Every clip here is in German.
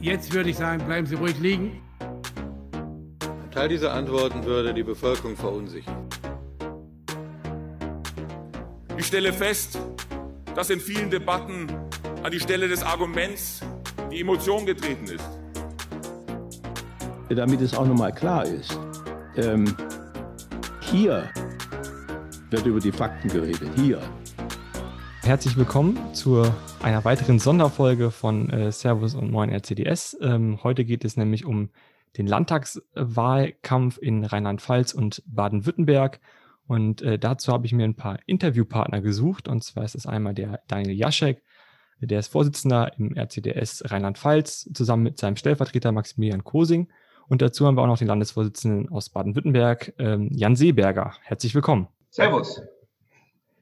Jetzt würde ich sagen, bleiben Sie ruhig liegen. Ein Teil dieser Antworten würde die Bevölkerung verunsichern. Ich stelle fest, dass in vielen Debatten an die Stelle des Arguments die Emotion getreten ist. Damit es auch nochmal klar ist, ähm, hier wird über die Fakten geredet, hier. Herzlich willkommen zu einer weiteren Sonderfolge von äh, Servus und Moin RCDS. Ähm, heute geht es nämlich um den Landtagswahlkampf in Rheinland-Pfalz und Baden-Württemberg. Und äh, dazu habe ich mir ein paar Interviewpartner gesucht. Und zwar ist es einmal der Daniel Jaschek, der ist Vorsitzender im RCDS Rheinland-Pfalz, zusammen mit seinem Stellvertreter Maximilian Kosing. Und dazu haben wir auch noch den Landesvorsitzenden aus Baden-Württemberg, ähm, Jan Seeberger. Herzlich willkommen. Servus.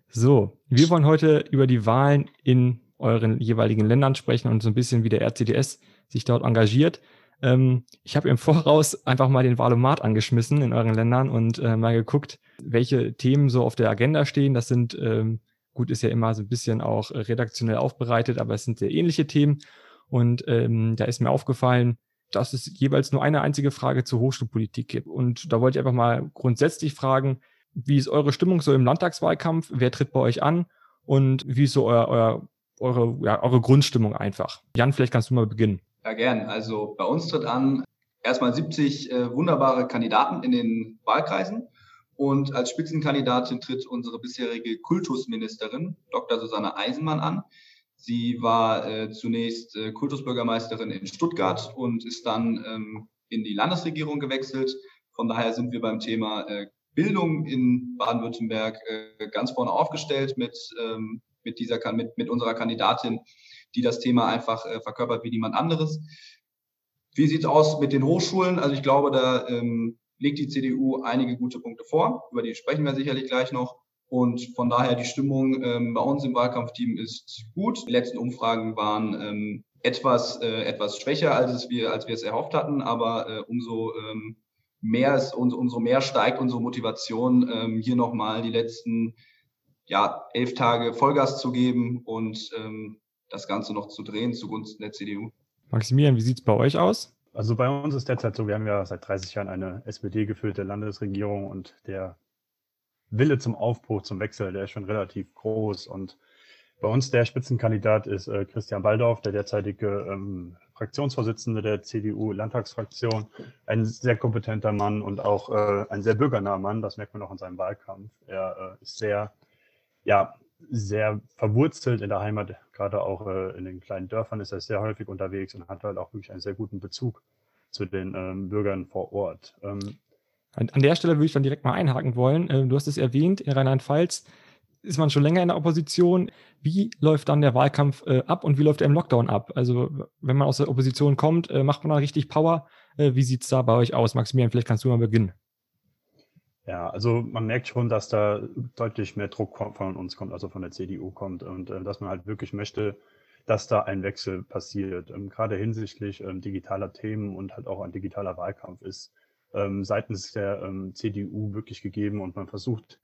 So, wir wollen heute über die Wahlen in euren jeweiligen Ländern sprechen und so ein bisschen wie der RCDS sich dort engagiert. Ähm, ich habe im Voraus einfach mal den Wahlomat angeschmissen in euren Ländern und äh, mal geguckt, welche Themen so auf der Agenda stehen. Das sind, ähm, gut, ist ja immer so ein bisschen auch redaktionell aufbereitet, aber es sind sehr ähnliche Themen. Und ähm, da ist mir aufgefallen, dass es jeweils nur eine einzige Frage zur Hochschulpolitik gibt. Und da wollte ich einfach mal grundsätzlich fragen, wie ist eure Stimmung so im Landtagswahlkampf? Wer tritt bei euch an? Und wie ist so euer, euer, eure, ja, eure Grundstimmung einfach? Jan, vielleicht kannst du mal beginnen. Ja, gern. Also bei uns tritt an erstmal 70 äh, wunderbare Kandidaten in den Wahlkreisen. Und als Spitzenkandidatin tritt unsere bisherige Kultusministerin, Dr. Susanne Eisenmann, an. Sie war äh, zunächst äh, Kultusbürgermeisterin in Stuttgart und ist dann ähm, in die Landesregierung gewechselt. Von daher sind wir beim Thema äh, Bildung in Baden-Württemberg äh, ganz vorne aufgestellt mit, ähm, mit, dieser, mit, mit unserer Kandidatin, die das Thema einfach äh, verkörpert wie niemand anderes. Wie sieht es aus mit den Hochschulen? Also ich glaube, da ähm, legt die CDU einige gute Punkte vor. Über die sprechen wir sicherlich gleich noch. Und von daher die Stimmung ähm, bei uns im Wahlkampfteam ist gut. Die letzten Umfragen waren ähm, etwas, äh, etwas schwächer, als, es wir, als wir es erhofft hatten, aber äh, umso ähm, mehr ist, umso mehr steigt unsere Motivation, ähm, hier nochmal die letzten ja, elf Tage Vollgas zu geben und ähm, das Ganze noch zu drehen zugunsten der CDU. Maximilian, wie sieht es bei euch aus? Also bei uns ist derzeit so, wir haben ja seit 30 Jahren eine SPD-gefüllte Landesregierung und der Wille zum Aufbruch, zum Wechsel, der ist schon relativ groß. Und bei uns der Spitzenkandidat ist äh, Christian Baldorf, der derzeitige ähm, Fraktionsvorsitzende der CDU-Landtagsfraktion, ein sehr kompetenter Mann und auch äh, ein sehr bürgernaher Mann. Das merkt man auch in seinem Wahlkampf. Er äh, ist sehr, ja, sehr verwurzelt in der Heimat, gerade auch äh, in den kleinen Dörfern ist er sehr häufig unterwegs und hat halt auch wirklich einen sehr guten Bezug zu den ähm, Bürgern vor Ort. Ähm, an, an, der Stelle würde ich dann direkt mal einhaken wollen. Äh, du hast es erwähnt, in Rheinland-Pfalz ist man schon länger in der Opposition. Wie läuft dann der Wahlkampf äh, ab und wie läuft er im Lockdown ab? Also wenn man aus der Opposition kommt, äh, macht man da richtig Power? Äh, wie sieht es da bei euch aus? Maximilian, vielleicht kannst du mal beginnen. Ja, also man merkt schon, dass da deutlich mehr Druck von uns kommt, also von der CDU kommt und äh, dass man halt wirklich möchte, dass da ein Wechsel passiert. Ähm, gerade hinsichtlich ähm, digitaler Themen und halt auch ein digitaler Wahlkampf ist ähm, seitens der ähm, CDU wirklich gegeben und man versucht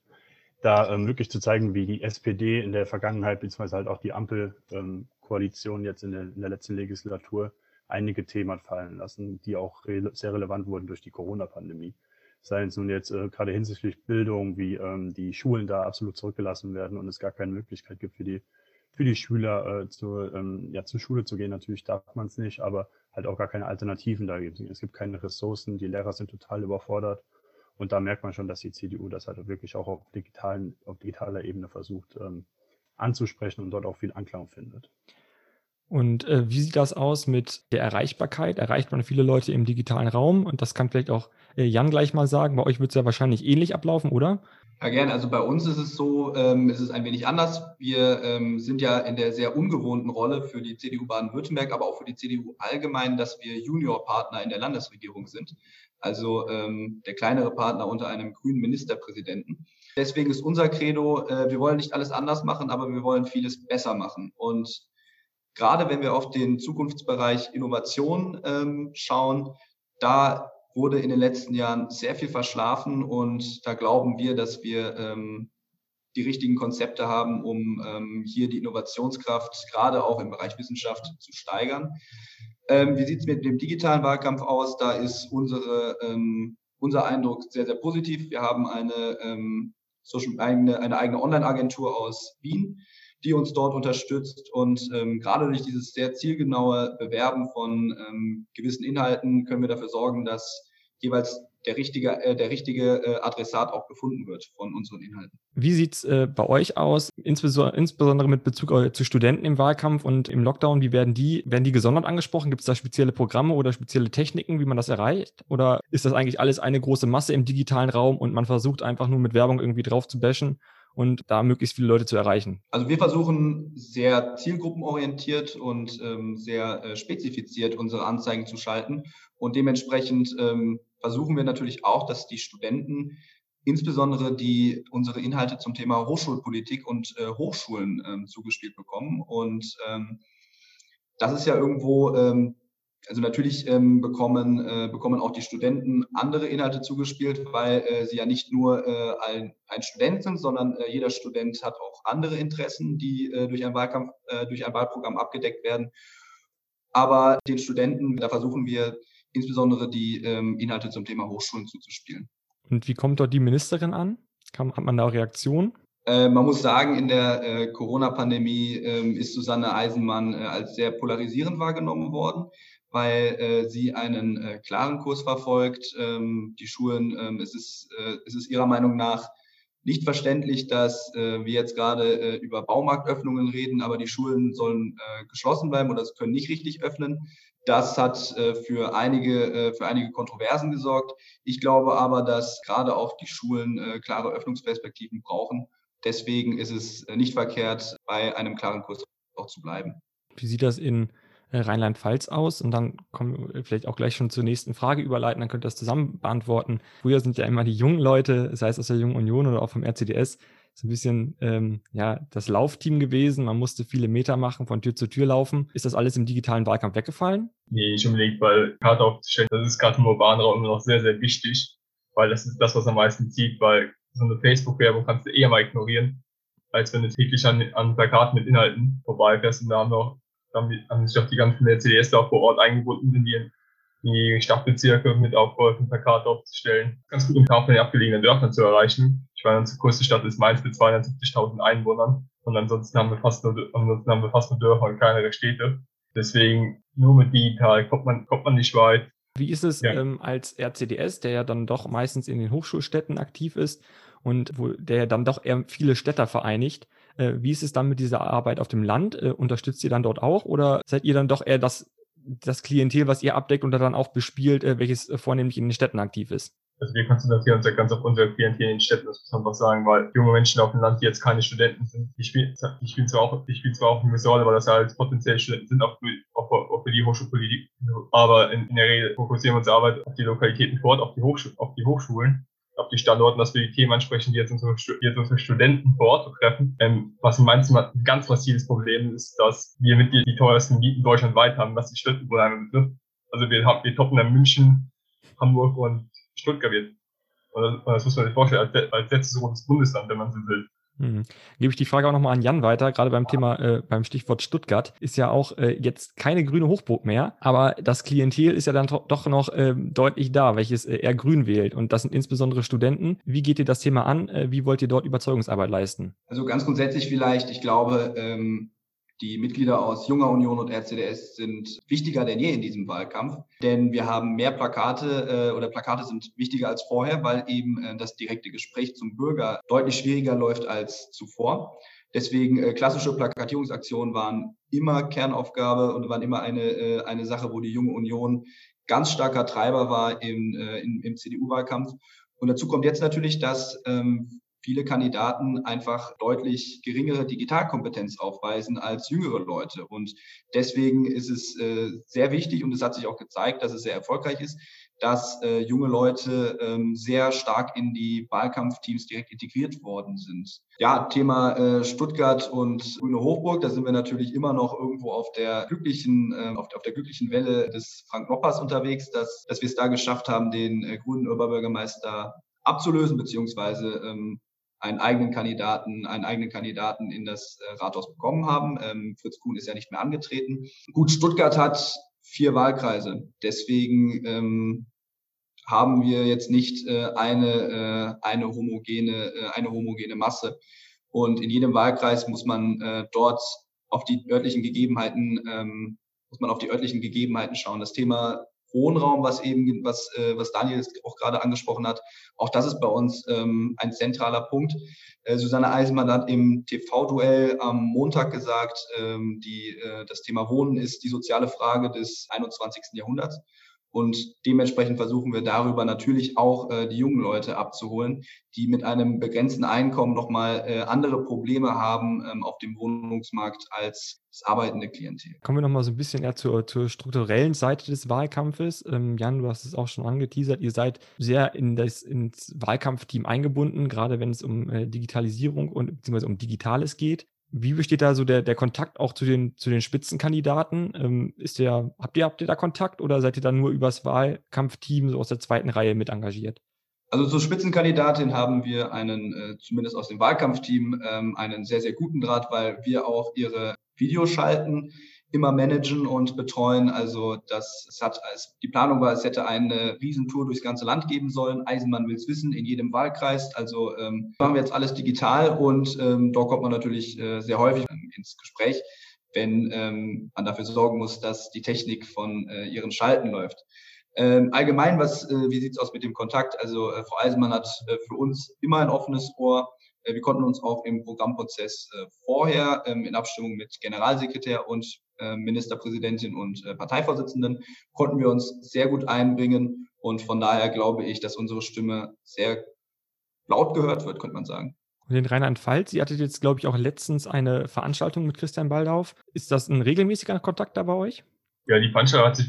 da ähm, wirklich zu zeigen, wie die SPD in der Vergangenheit, beziehungsweise halt auch die Ampelkoalition jetzt in der, in der letzten Legislatur einige Themen fallen lassen, die auch re sehr relevant wurden durch die Corona-Pandemie. Sei es nun jetzt äh, gerade hinsichtlich Bildung, wie ähm, die Schulen da absolut zurückgelassen werden und es gar keine Möglichkeit gibt für die für die Schüler äh, zu, ähm, ja, zur Schule zu gehen. Natürlich darf man es nicht, aber halt auch gar keine Alternativen da gibt. Es gibt keine Ressourcen, die Lehrer sind total überfordert und da merkt man schon, dass die CDU das halt wirklich auch auf, digitalen, auf digitaler Ebene versucht ähm, anzusprechen und dort auch viel Anklang findet. Und äh, wie sieht das aus mit der Erreichbarkeit? Erreicht man viele Leute im digitalen Raum? Und das kann vielleicht auch äh, Jan gleich mal sagen. Bei euch wird es ja wahrscheinlich ähnlich ablaufen, oder? Ja, gerne. Also bei uns ist es so, ähm, ist es ein wenig anders. Wir ähm, sind ja in der sehr ungewohnten Rolle für die CDU Baden-Württemberg, aber auch für die CDU allgemein, dass wir Juniorpartner in der Landesregierung sind also ähm, der kleinere Partner unter einem grünen Ministerpräsidenten. Deswegen ist unser Credo, äh, wir wollen nicht alles anders machen, aber wir wollen vieles besser machen. Und gerade wenn wir auf den Zukunftsbereich Innovation ähm, schauen, da wurde in den letzten Jahren sehr viel verschlafen und da glauben wir, dass wir ähm, die richtigen Konzepte haben, um ähm, hier die Innovationskraft gerade auch im Bereich Wissenschaft zu steigern. Ähm, wie sieht es mit dem digitalen Wahlkampf aus? Da ist unsere, ähm, unser Eindruck sehr, sehr positiv. Wir haben eine, ähm, Social, eine, eine eigene Online-Agentur aus Wien, die uns dort unterstützt. Und ähm, gerade durch dieses sehr zielgenaue Bewerben von ähm, gewissen Inhalten können wir dafür sorgen, dass jeweils der richtige, äh, der richtige äh, Adressat auch gefunden wird von unseren Inhalten. Wie sieht's äh, bei euch aus, insbesondere, mit Bezug zu Studenten im Wahlkampf und im Lockdown? Wie werden die, werden die gesondert angesprochen? Gibt es da spezielle Programme oder spezielle Techniken, wie man das erreicht? Oder ist das eigentlich alles eine große Masse im digitalen Raum und man versucht einfach nur mit Werbung irgendwie drauf zu bashen und da möglichst viele Leute zu erreichen? Also wir versuchen sehr zielgruppenorientiert und ähm, sehr äh, spezifiziert unsere Anzeigen zu schalten und dementsprechend ähm, versuchen wir natürlich auch, dass die Studenten insbesondere die unsere Inhalte zum Thema Hochschulpolitik und äh, Hochschulen ähm, zugespielt bekommen. Und ähm, das ist ja irgendwo, ähm, also natürlich ähm, bekommen, äh, bekommen auch die Studenten andere Inhalte zugespielt, weil äh, sie ja nicht nur äh, ein, ein Student sind, sondern äh, jeder Student hat auch andere Interessen, die äh, durch ein Wahlkampf, äh, durch ein Wahlprogramm abgedeckt werden. Aber den Studenten, da versuchen wir insbesondere die ähm, Inhalte zum Thema Hochschulen zuzuspielen. Und wie kommt dort die Ministerin an? Kann, hat man da Reaktionen? Man muss sagen, in der Corona-Pandemie äh, ist Susanne Eisenmann als sehr polarisierend wahrgenommen worden, weil äh, sie einen äh, klaren Kurs verfolgt. Ähm, die Schulen, ähm, es, ist, es ist ihrer Meinung nach nicht verständlich, dass wir jetzt gerade über Baumarktöffnungen reden, aber die Schulen sollen geschlossen bleiben oder sie können nicht richtig öffnen. Das hat äh, für, einige, äh, für einige Kontroversen gesorgt. Ich glaube aber, dass gerade auch die Schulen äh, klare Öffnungsperspektiven brauchen. Deswegen ist es äh, nicht verkehrt, bei einem klaren Kurs auch zu bleiben. Wie sieht das in äh, Rheinland-Pfalz aus? Und dann kommen wir vielleicht auch gleich schon zur nächsten Frage überleiten, dann könnt ihr das zusammen beantworten. Früher sind ja immer die jungen Leute, sei es aus der Jungen Union oder auch vom RCDS, so ein bisschen ähm, ja, das Laufteam gewesen. Man musste viele Meter machen, von Tür zu Tür laufen. Ist das alles im digitalen Wahlkampf weggefallen? Nee, nicht unbedingt, weil Karte aufzustellen, das ist gerade im urbanen Raum immer noch sehr, sehr wichtig, weil das ist das, was am meisten zieht, weil so eine Facebook-Werbung kannst du eher mal ignorieren, als wenn du täglich an, an Plakaten mit Inhalten vorbeifährst und da haben noch haben sich auch die ganzen CDS da vor Ort eingebunden in die die Stadtbezirke mit aufgeholfen, Plakate aufzustellen. Ganz gut im Kampf von den abgelegenen Dörfern zu erreichen. Ich meine, unsere größte Stadt ist Mainz mit 270.000 Einwohnern. Und ansonsten haben wir fast nur, ansonsten haben wir fast nur Dörfer und kleinere Städte. Deswegen nur mit digital kommt man, kommt man nicht weit. Wie ist es ja. ähm, als RCDS, der ja dann doch meistens in den Hochschulstädten aktiv ist und wo der ja dann doch eher viele Städter vereinigt? Äh, wie ist es dann mit dieser Arbeit auf dem Land? Äh, unterstützt ihr dann dort auch oder seid ihr dann doch eher das das Klientel, was ihr abdeckt und dann auch bespielt, äh, welches vornehmlich in den Städten aktiv ist? Also wir konzentrieren uns ja ganz auf unser Klientel in den Städten, das muss man einfach sagen, weil junge Menschen auf dem Land, die jetzt keine Studenten sind, die spielen, die spielen zwar auch, die spielen zwar auch eine Rolle, weil das ja als potenzielle Studenten sind, auch für, auch auch für die Hochschulpolitik, aber in, in der Regel fokussieren wir unsere Arbeit auf die Lokalitäten vor Ort, auf die, Hochschul auf die Hochschulen auf die Standorten, dass wir die Themen ansprechen, die jetzt unsere, jetzt unsere Studenten vor Ort betreffen. Ähm, was in Mainz ein ganz massives Problem ist, dass wir mit die, die teuersten Mieten deutschlandweit haben, was die Studentenwohnheime betrifft. Also wir haben, wir toppen in München, Hamburg und Stuttgart. Und das, das muss man sich vorstellen, als, als letztes großes Bundesland, wenn man so will. Mhm. Gebe ich die Frage auch nochmal an Jan weiter, gerade beim Thema, äh, beim Stichwort Stuttgart, ist ja auch äh, jetzt keine grüne Hochburg mehr, aber das Klientel ist ja dann doch noch äh, deutlich da, welches äh, eher grün wählt. Und das sind insbesondere Studenten. Wie geht ihr das Thema an? Äh, wie wollt ihr dort Überzeugungsarbeit leisten? Also ganz grundsätzlich vielleicht, ich glaube, ähm, die Mitglieder aus Junger Union und RCDS sind wichtiger denn je in diesem Wahlkampf, denn wir haben mehr Plakate äh, oder Plakate sind wichtiger als vorher, weil eben äh, das direkte Gespräch zum Bürger deutlich schwieriger läuft als zuvor. Deswegen äh, klassische Plakatierungsaktionen waren immer Kernaufgabe und waren immer eine, äh, eine Sache, wo die Junge Union ganz starker Treiber war im, äh, im, im CDU-Wahlkampf. Und dazu kommt jetzt natürlich, dass ähm, viele Kandidaten einfach deutlich geringere Digitalkompetenz aufweisen als jüngere Leute. Und deswegen ist es äh, sehr wichtig und es hat sich auch gezeigt, dass es sehr erfolgreich ist, dass äh, junge Leute ähm, sehr stark in die Wahlkampfteams direkt integriert worden sind. Ja, Thema äh, Stuttgart und Grüne Hochburg, da sind wir natürlich immer noch irgendwo auf der glücklichen, äh, auf, auf, der glücklichen Welle des Frank Noppers unterwegs, dass, dass wir es da geschafft haben, den grünen Oberbürgermeister abzulösen, beziehungsweise ähm, einen eigenen Kandidaten, einen eigenen Kandidaten in das äh, Rathaus bekommen haben. Ähm, Fritz Kuhn ist ja nicht mehr angetreten. Gut, Stuttgart hat vier Wahlkreise. Deswegen ähm, haben wir jetzt nicht äh, eine, äh, eine, homogene, äh, eine homogene Masse. Und in jedem Wahlkreis muss man äh, dort auf die örtlichen Gegebenheiten, ähm, muss man auf die örtlichen Gegebenheiten schauen. Das Thema Wohnraum, was eben, was, äh, was Daniel auch gerade angesprochen hat, auch das ist bei uns ähm, ein zentraler Punkt. Äh, Susanne Eisenmann hat im TV-Duell am Montag gesagt, ähm, die, äh, das Thema Wohnen ist die soziale Frage des 21. Jahrhunderts. Und dementsprechend versuchen wir darüber natürlich auch äh, die jungen Leute abzuholen, die mit einem begrenzten Einkommen nochmal äh, andere Probleme haben ähm, auf dem Wohnungsmarkt als das arbeitende Klientel. Kommen wir nochmal so ein bisschen eher zur, zur strukturellen Seite des Wahlkampfes. Ähm, Jan, du hast es auch schon angeteasert. Ihr seid sehr in das, ins Wahlkampfteam eingebunden, gerade wenn es um äh, Digitalisierung und beziehungsweise um Digitales geht. Wie besteht da so der, der Kontakt auch zu den, zu den Spitzenkandidaten? Ähm, ist der, habt ihr, habt ihr da Kontakt oder seid ihr dann nur übers Wahlkampfteam so aus der zweiten Reihe mit engagiert? Also zur Spitzenkandidatin haben wir einen, äh, zumindest aus dem Wahlkampfteam, ähm, einen sehr, sehr guten Draht, weil wir auch ihre Videos schalten immer managen und betreuen. Also das es hat als die Planung war, es hätte eine Riesentour durchs ganze Land geben sollen. Eisenmann will es wissen in jedem Wahlkreis. Also ähm, machen wir jetzt alles digital und ähm, dort kommt man natürlich äh, sehr häufig ins Gespräch, wenn ähm, man dafür sorgen muss, dass die Technik von äh, ihren Schalten läuft. Ähm, allgemein, was, äh, wie sieht's aus mit dem Kontakt? Also äh, Frau Eisenmann hat äh, für uns immer ein offenes Ohr. Äh, wir konnten uns auch im Programmprozess äh, vorher ähm, in Abstimmung mit Generalsekretär und äh, Ministerpräsidentin und Parteivorsitzenden konnten wir uns sehr gut einbringen. Und von daher glaube ich, dass unsere Stimme sehr laut gehört wird, könnte man sagen. Und in Rheinland-Pfalz, ihr hattet jetzt, glaube ich, auch letztens eine Veranstaltung mit Christian Baldauf. Ist das ein regelmäßiger Kontakt da bei euch? Ja, die Veranstaltung hat sich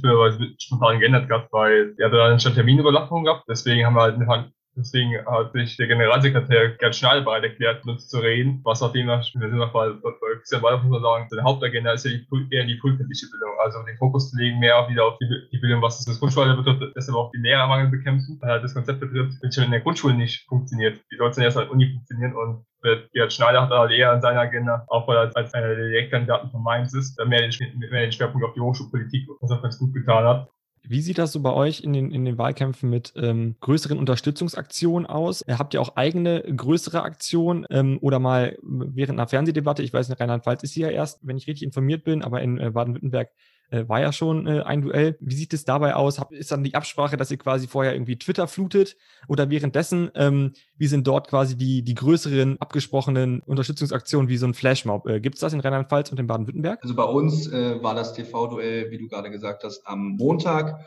spontan geändert gehabt, weil er hat da schon Terminüberlappung gehabt. Deswegen haben wir halt eine Deswegen hat sich der Generalsekretär Gerd Schneider bereit erklärt, mit uns zu reden, was auch demnach, wir sind noch bei, Christian Walder, muss sagen, seine Hauptagenda ist ja die, eher die frühkindliche Bildung, also den Fokus zu legen mehr wieder auf die, die Bildung, was das Grundschulalter betrifft, deshalb auch die Lehrermangel bekämpfen, weil das Konzept betrifft, wenn schon in der Grundschule nicht funktioniert, wie soll es denn erst an der Uni funktionieren und Gerd Schneider hat halt eher an seiner Agenda, auch weil er als einer der Direktkandidaten von Mainz ist, mehr den, mehr den Schwerpunkt auf die Hochschulpolitik, was auch ganz gut getan hat. Wie sieht das so bei euch in den, in den Wahlkämpfen mit ähm, größeren Unterstützungsaktionen aus? Habt ihr auch eigene größere Aktionen ähm, oder mal während einer Fernsehdebatte? Ich weiß, in Rheinland-Pfalz ist sie ja erst, wenn ich richtig informiert bin, aber in äh, Baden-Württemberg äh, war ja schon äh, ein Duell. Wie sieht es dabei aus? Hab, ist dann die Absprache, dass ihr quasi vorher irgendwie Twitter flutet oder währenddessen? Ähm, wie sind dort quasi die, die größeren abgesprochenen Unterstützungsaktionen wie so ein Flashmob? Äh, Gibt es das in Rheinland-Pfalz und in Baden-Württemberg? Also bei uns äh, war das TV-Duell, wie du gerade gesagt hast, am Montag.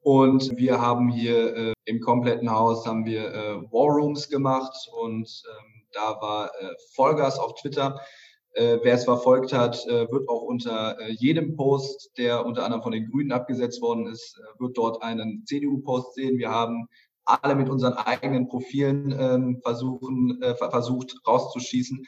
Und wir haben hier äh, im kompletten Haus haben wir äh, War Rooms gemacht und ähm, da war Vollgas auf Twitter. Äh, wer es verfolgt hat, äh, wird auch unter äh, jedem Post, der unter anderem von den Grünen abgesetzt worden ist, äh, wird dort einen CDU-Post sehen. Wir haben alle mit unseren eigenen Profilen ähm, versuchen, äh, versucht rauszuschießen.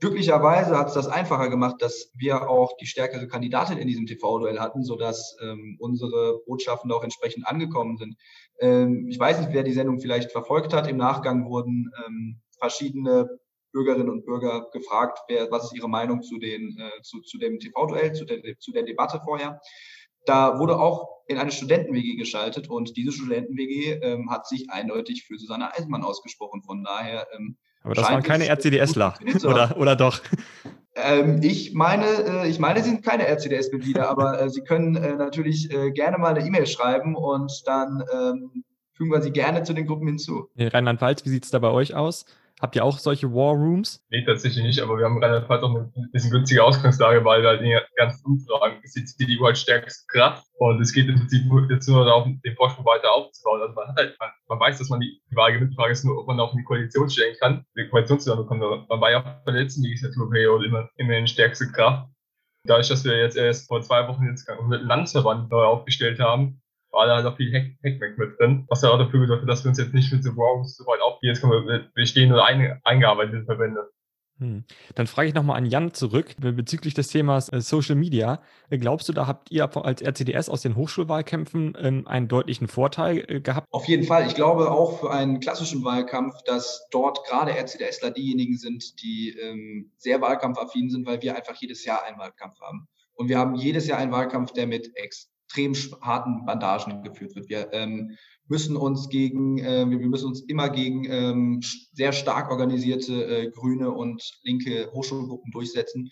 Glücklicherweise hat es das einfacher gemacht, dass wir auch die stärkere Kandidatin in diesem TV-Duell hatten, sodass ähm, unsere Botschaften auch entsprechend angekommen sind. Ähm, ich weiß nicht, wer die Sendung vielleicht verfolgt hat. Im Nachgang wurden ähm, verschiedene Bürgerinnen und Bürger gefragt, wer, was ist ihre Meinung zu, den, äh, zu, zu dem TV-Duell, zu der, zu der Debatte vorher. Da wurde auch in eine Studenten-WG geschaltet und diese Studenten-WG ähm, hat sich eindeutig für Susanne Eisenmann ausgesprochen. Von daher. Ähm, Aber das waren keine RCDSler, oder, oder doch? Ähm, ich meine, äh, ich meine, sie sind keine RCDS-Mitglieder, aber äh, sie können äh, natürlich äh, gerne mal eine E-Mail schreiben und dann ähm, fügen wir sie gerne zu den Gruppen hinzu. In Rheinland-Pfalz, wie sieht es da bei euch aus? Habt ihr auch solche War Rooms? Nee, tatsächlich nicht, aber wir haben relativ halt auch eine bisschen günstige Ausgangslage, weil halt in den ganzen Umfragen ist die CDU halt stärkste Kraft und es geht im Prinzip jetzt nur darum, den Vorsprung weiter aufzubauen. Also man halt, man, man weiß, dass man die, die Wahl gewinnt, Frage ist nur, ob man auch in die Koalition stellen kann, die Koalition zusammenbekommt. Man war ja auch bei der letzten Legislaturperiode immer, immer in stärkste Kraft. Dadurch, dass wir jetzt erst vor zwei Wochen jetzt einen Landesverband neu aufgestellt haben, war da noch viel Hackback mit drin, was ja auch dafür hat, dass wir uns jetzt nicht mit so Wrongs so weit aufgehen. Jetzt kommen wir, wir stehen nur ein, eingearbeitete Verbände. Hm. Dann frage ich nochmal an Jan zurück bezüglich des Themas äh, Social Media. Äh, glaubst du, da habt ihr als RCDS aus den Hochschulwahlkämpfen ähm, einen deutlichen Vorteil äh, gehabt? Auf jeden Fall. Ich glaube auch für einen klassischen Wahlkampf, dass dort gerade RCDSler diejenigen sind, die ähm, sehr wahlkampfaffin sind, weil wir einfach jedes Jahr einen Wahlkampf haben. Und wir haben jedes Jahr einen Wahlkampf, der mit extrem extrem harten Bandagen geführt wird. Wir ähm, müssen uns gegen, äh, wir müssen uns immer gegen ähm, sehr stark organisierte äh, grüne und linke Hochschulgruppen durchsetzen.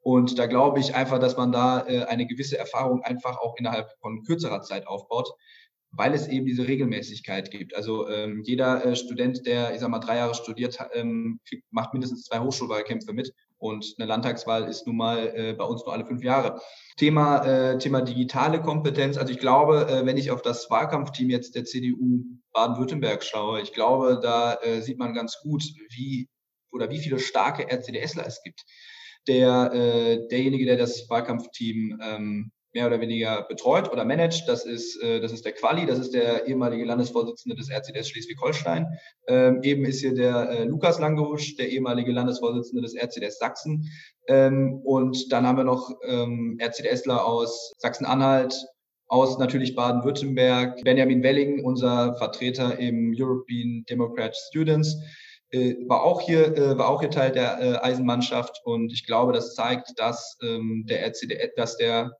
Und da glaube ich einfach, dass man da äh, eine gewisse Erfahrung einfach auch innerhalb von kürzerer Zeit aufbaut, weil es eben diese Regelmäßigkeit gibt. Also ähm, jeder äh, Student, der, ich sag mal, drei Jahre studiert, ähm, macht mindestens zwei Hochschulwahlkämpfe mit. Und eine Landtagswahl ist nun mal äh, bei uns nur alle fünf Jahre. Thema, äh, Thema digitale Kompetenz. Also ich glaube, äh, wenn ich auf das Wahlkampfteam jetzt der CDU Baden-Württemberg schaue, ich glaube, da äh, sieht man ganz gut, wie oder wie viele starke RCDSler es gibt. Der, äh, derjenige, der das Wahlkampfteam ähm, mehr oder weniger betreut oder managt. Das ist, äh, das ist der Quali, das ist der ehemalige Landesvorsitzende des RCDS Schleswig-Holstein. Ähm, eben ist hier der äh, Lukas Langehusch, der ehemalige Landesvorsitzende des RCDS Sachsen. Ähm, und dann haben wir noch ähm, RCDSler aus Sachsen-Anhalt, aus natürlich Baden-Württemberg, Benjamin Welling, unser Vertreter im European Democrat Students, äh, war auch hier, äh, war auch hier Teil der äh, Eisenmannschaft und ich glaube, das zeigt, dass ähm, der RCD, dass der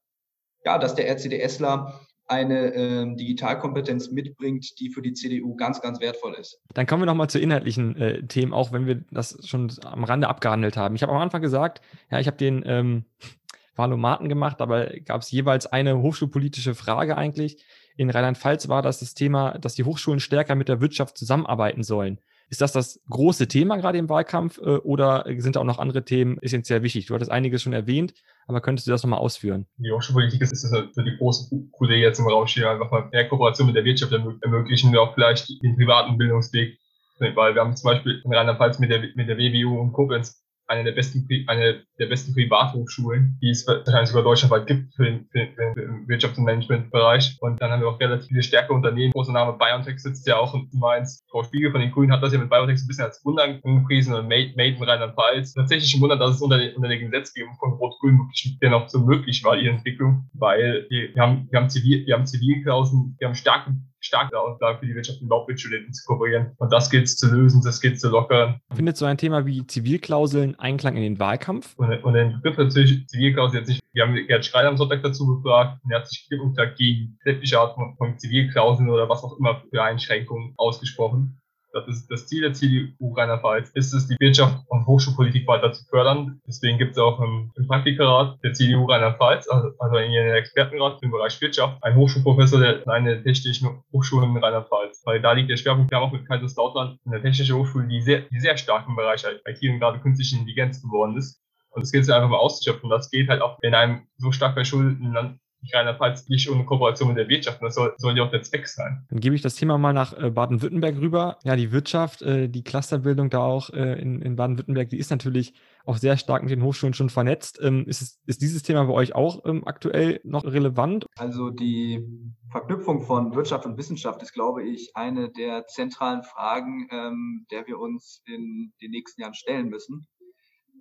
ja, dass der RCDSler eine ähm, Digitalkompetenz mitbringt, die für die CDU ganz, ganz wertvoll ist. Dann kommen wir nochmal zu inhaltlichen äh, Themen, auch wenn wir das schon am Rande abgehandelt haben. Ich habe am Anfang gesagt, ja, ich habe den ähm, Wahlomaten gemacht, aber gab es jeweils eine hochschulpolitische Frage eigentlich. In Rheinland-Pfalz war das das Thema, dass die Hochschulen stärker mit der Wirtschaft zusammenarbeiten sollen. Ist das das große Thema gerade im Wahlkampf äh, oder sind da auch noch andere Themen essentiell wichtig? Du hattest einiges schon erwähnt, aber könntest du das nochmal ausführen? Die Hochschulpolitik ist, ist halt so die große Coole jetzt im Raum stehen, einfach mal mehr Kooperation mit der Wirtschaft ermöglichen und auch vielleicht den privaten Bildungsweg. Weil wir haben zum Beispiel in Rheinland-Pfalz mit der, mit der WWU und Koblenz eine der besten, eine der besten Privathochschulen, die es wahrscheinlich sogar deutschlandweit gibt für den, für den Wirtschafts- und Managementbereich. Und dann haben wir auch relativ viele stärkere Unternehmen. Großer Name BioNTech sitzt ja auch in Mainz. Frau Spiegel von den Grünen hat das ja mit BioNTech ein bisschen als Wunder angepriesen und Made, in Rheinland-Pfalz. Tatsächlich ein Wunder, dass es unter, den, unter der Gesetzgebung von Rot-Grün wirklich dennoch so möglich war, ihre Entwicklung, weil wir, wir haben, wir haben Zivil, wir haben Zivilklauseln, wir haben starke starke Auslage für die Wirtschaft überhaupt mit Studenten zu kooperieren. Und das gilt zu lösen, das gilt zu lockern. Findet so ein Thema wie Zivilklauseln Einklang in den Wahlkampf? Und, und den Begriff natürlich Zivilklausel jetzt nicht, wir haben Gerd Schreiner am Sonntag dazu gefragt und er hat sich klipp und klar gegen sämtliche Arten von Zivilklauseln oder was auch immer für Einschränkungen ausgesprochen. Das ist das Ziel der CDU Rheinland-Pfalz, ist es, die Wirtschaft und Hochschulpolitik weiter zu fördern. Deswegen gibt es auch im, im Praktikerat der CDU Rheinland-Pfalz, also, also in ihrem Expertenrat im Bereich Wirtschaft, einen Hochschulprofessor der eine technischen Hochschule in Rheinland-Pfalz. Weil da liegt der Schwerpunkt, wir haben auch mit Kaiserslautern eine technische Hochschule, die sehr, die sehr stark im Bereich IT und gerade künstliche Intelligenz geworden ist. Und das gilt es einfach mal auszuschöpfen. Das geht halt auch in einem so stark verschuldeten Land Rheinland-Pfalz nicht ohne Kooperation mit der Wirtschaft. das soll, soll ja auch der Zweck sein. Dann gebe ich das Thema mal nach äh, Baden-Württemberg rüber. Ja, die Wirtschaft, äh, die Clusterbildung da auch äh, in, in Baden-Württemberg, die ist natürlich auch sehr stark mit den Hochschulen schon vernetzt. Ähm, ist, es, ist dieses Thema bei euch auch ähm, aktuell noch relevant? Also die Verknüpfung von Wirtschaft und Wissenschaft ist, glaube ich, eine der zentralen Fragen, ähm, der wir uns in den nächsten Jahren stellen müssen.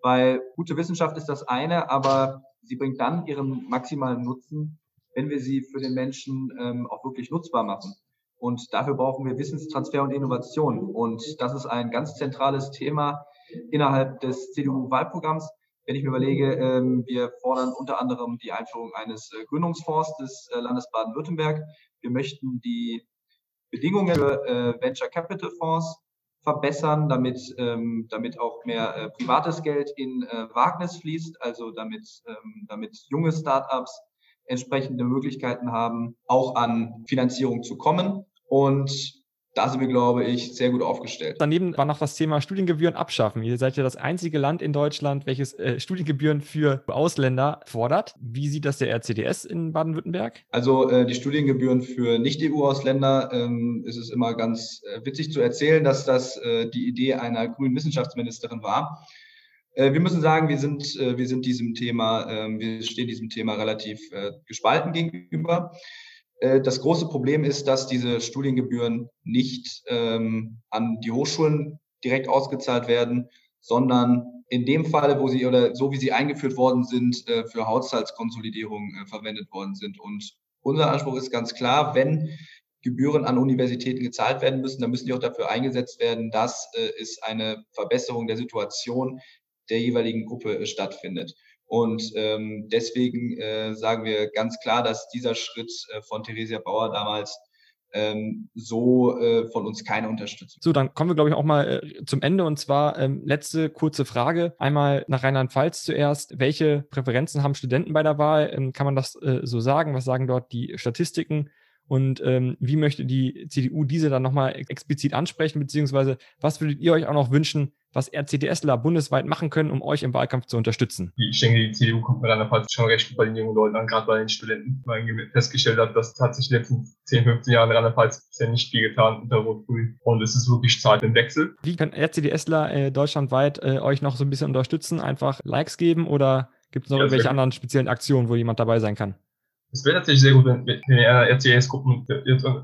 Weil gute Wissenschaft ist das eine, aber sie bringt dann ihren maximalen Nutzen, wenn wir sie für den Menschen ähm, auch wirklich nutzbar machen. Und dafür brauchen wir Wissenstransfer und Innovation. Und das ist ein ganz zentrales Thema innerhalb des CDU-Wahlprogramms. Wenn ich mir überlege, ähm, wir fordern unter anderem die Einführung eines äh, Gründungsfonds des äh, Landes Baden-Württemberg. Wir möchten die Bedingungen für äh, Venture Capital Fonds verbessern, damit, ähm, damit auch mehr äh, privates Geld in äh, Wagnis fließt, also damit, ähm, damit junge Startups entsprechende Möglichkeiten haben, auch an Finanzierung zu kommen. Und da sind wir, glaube ich, sehr gut aufgestellt. Daneben war noch das Thema Studiengebühren abschaffen. Ihr seid ja das einzige Land in Deutschland, welches äh, Studiengebühren für Ausländer fordert. Wie sieht das der RCDS in Baden-Württemberg? Also äh, die Studiengebühren für Nicht-EU-Ausländer ähm, ist es immer ganz äh, witzig zu erzählen, dass das äh, die Idee einer grünen Wissenschaftsministerin war. Äh, wir müssen sagen, wir sind, äh, wir sind diesem Thema, ähm, wir stehen diesem Thema relativ gespalten gegenüber. Äh, das große Problem ist, dass diese Studiengebühren nicht ähm, an die Hochschulen direkt ausgezahlt werden, sondern in dem Falle, wo sie oder so wie sie eingeführt worden sind, äh, für Haushaltskonsolidierung äh, verwendet worden sind. Und unser Anspruch ist ganz klar, wenn Gebühren an Universitäten gezahlt werden müssen, dann müssen die auch dafür eingesetzt werden, dass äh, es eine Verbesserung der Situation der jeweiligen Gruppe äh, stattfindet. Und ähm, deswegen äh, sagen wir ganz klar, dass dieser Schritt äh, von Theresia Bauer damals ähm, so äh, von uns keine Unterstützung. So, dann kommen wir, glaube ich, auch mal äh, zum Ende. Und zwar ähm, letzte kurze Frage. Einmal nach Rheinland-Pfalz zuerst. Welche Präferenzen haben Studenten bei der Wahl? Ähm, kann man das äh, so sagen? Was sagen dort die Statistiken? Und ähm, wie möchte die CDU diese dann nochmal explizit ansprechen? Beziehungsweise was würdet ihr euch auch noch wünschen, was RCDSler bundesweit machen können, um euch im Wahlkampf zu unterstützen? Ich denke, die CDU kommt mit einer Fall schon recht gut bei den jungen Leuten an, gerade bei den Studenten, weil man festgestellt hat, dass hat sich in den letzten 10, 15 Jahren Rheinland-Pfalz bisher nicht viel getan unter Rot-Grün. Und es ist wirklich Zeit den Wechsel. Wie können RCDSler äh, deutschlandweit äh, euch noch so ein bisschen unterstützen? Einfach Likes geben oder gibt es noch ja, irgendwelche anderen speziellen Aktionen, wo jemand dabei sein kann? Es wäre natürlich sehr gut, wenn, wenn RCS-Gruppen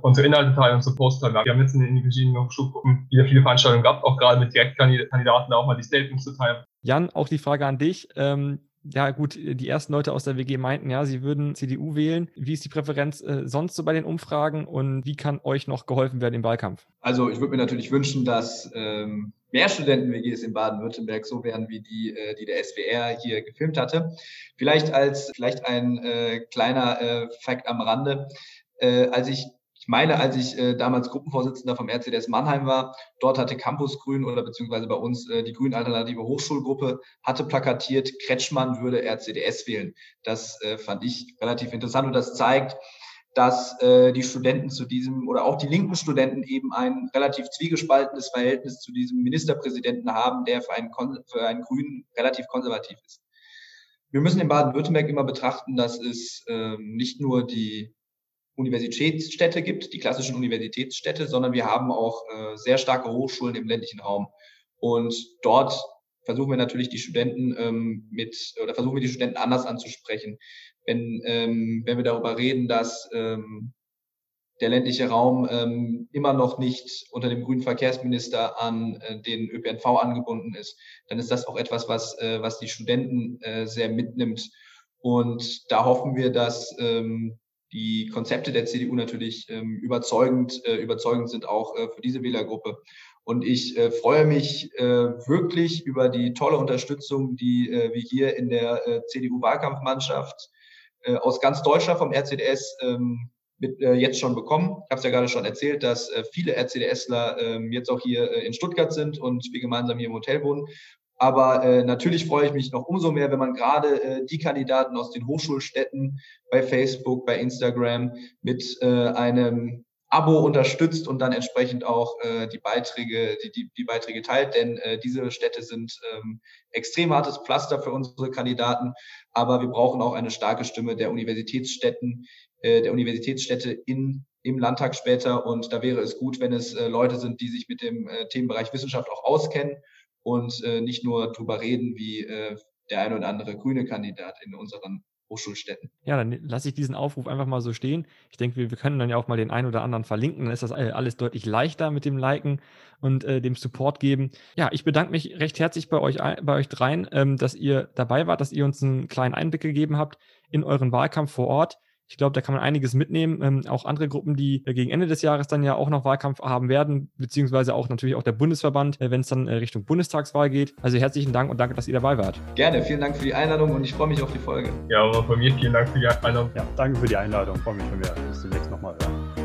unsere Inhalte teilen, unsere Posts teilen. Wir haben jetzt in den verschiedenen Hochschulgruppen wieder viele Veranstaltungen gehabt, auch gerade mit Direktkandidaten auch mal die Statements zu teilen. Jan, auch die Frage an dich. Ähm, ja, gut, die ersten Leute aus der WG meinten, ja, sie würden CDU wählen. Wie ist die Präferenz äh, sonst so bei den Umfragen und wie kann euch noch geholfen werden im Wahlkampf? Also, ich würde mir natürlich wünschen, dass ähm, mehr Studenten-WGs in Baden-Württemberg so wären wie die, äh, die der SWR hier gefilmt hatte. Vielleicht als vielleicht ein äh, kleiner äh, Fakt am Rande. Äh, als ich ich meine, als ich äh, damals Gruppenvorsitzender vom RCDS Mannheim war, dort hatte Campus Grün oder beziehungsweise bei uns äh, die Grün Alternative Hochschulgruppe hatte plakatiert, Kretschmann würde RCDS wählen. Das äh, fand ich relativ interessant und das zeigt, dass äh, die Studenten zu diesem oder auch die linken Studenten eben ein relativ zwiegespaltenes Verhältnis zu diesem Ministerpräsidenten haben, der für einen, für einen Grünen relativ konservativ ist. Wir müssen in Baden-Württemberg immer betrachten, dass es ähm, nicht nur die Universitätsstädte gibt, die klassischen Universitätsstädte, sondern wir haben auch äh, sehr starke Hochschulen im ländlichen Raum. Und dort versuchen wir natürlich die Studenten ähm, mit oder versuchen wir die Studenten anders anzusprechen wenn, ähm, wenn wir darüber reden, dass ähm, der ländliche Raum ähm, immer noch nicht unter dem grünen Verkehrsminister an äh, den ÖPNV angebunden ist, dann ist das auch etwas, was, äh, was die Studenten äh, sehr mitnimmt. Und da hoffen wir, dass ähm, die Konzepte der CDU natürlich ähm, überzeugend, äh, überzeugend sind auch äh, für diese Wählergruppe. Und ich äh, freue mich äh, wirklich über die tolle Unterstützung, die äh, wir hier in der äh, CDU-Wahlkampfmannschaft äh, aus ganz Deutschland vom RCDS ähm, mit, äh, jetzt schon bekommen. Ich habe es ja gerade schon erzählt, dass äh, viele RCDSler äh, jetzt auch hier äh, in Stuttgart sind und wir gemeinsam hier im Hotel wohnen. Aber äh, natürlich freue ich mich noch umso mehr, wenn man gerade äh, die Kandidaten aus den Hochschulstädten bei Facebook, bei Instagram mit äh, einem Abo unterstützt und dann entsprechend auch äh, die Beiträge, die, die, die Beiträge teilt, denn äh, diese Städte sind ähm, extrem hartes Pflaster für unsere Kandidaten, aber wir brauchen auch eine starke Stimme der Universitätsstädten, äh, der Universitätsstädte in im Landtag später. Und da wäre es gut, wenn es äh, Leute sind, die sich mit dem äh, Themenbereich Wissenschaft auch auskennen und äh, nicht nur drüber reden, wie äh, der ein oder andere grüne Kandidat in unseren Hochschulstädten. Ja, dann lasse ich diesen Aufruf einfach mal so stehen. Ich denke, wir, wir können dann ja auch mal den einen oder anderen verlinken. Dann ist das alles deutlich leichter mit dem Liken und äh, dem Support geben. Ja, ich bedanke mich recht herzlich bei euch, bei euch dreien, ähm, dass ihr dabei wart, dass ihr uns einen kleinen Einblick gegeben habt in euren Wahlkampf vor Ort. Ich glaube, da kann man einiges mitnehmen. Ähm, auch andere Gruppen, die äh, gegen Ende des Jahres dann ja auch noch Wahlkampf haben werden, beziehungsweise auch natürlich auch der Bundesverband, äh, wenn es dann äh, Richtung Bundestagswahl geht. Also herzlichen Dank und danke, dass ihr dabei wart. Gerne, vielen Dank für die Einladung und ich freue mich auf die Folge. Ja, aber von mir vielen Dank für die Einladung. Ja, danke für die Einladung. Ich freue mich, wenn wir uns demnächst nochmal hören.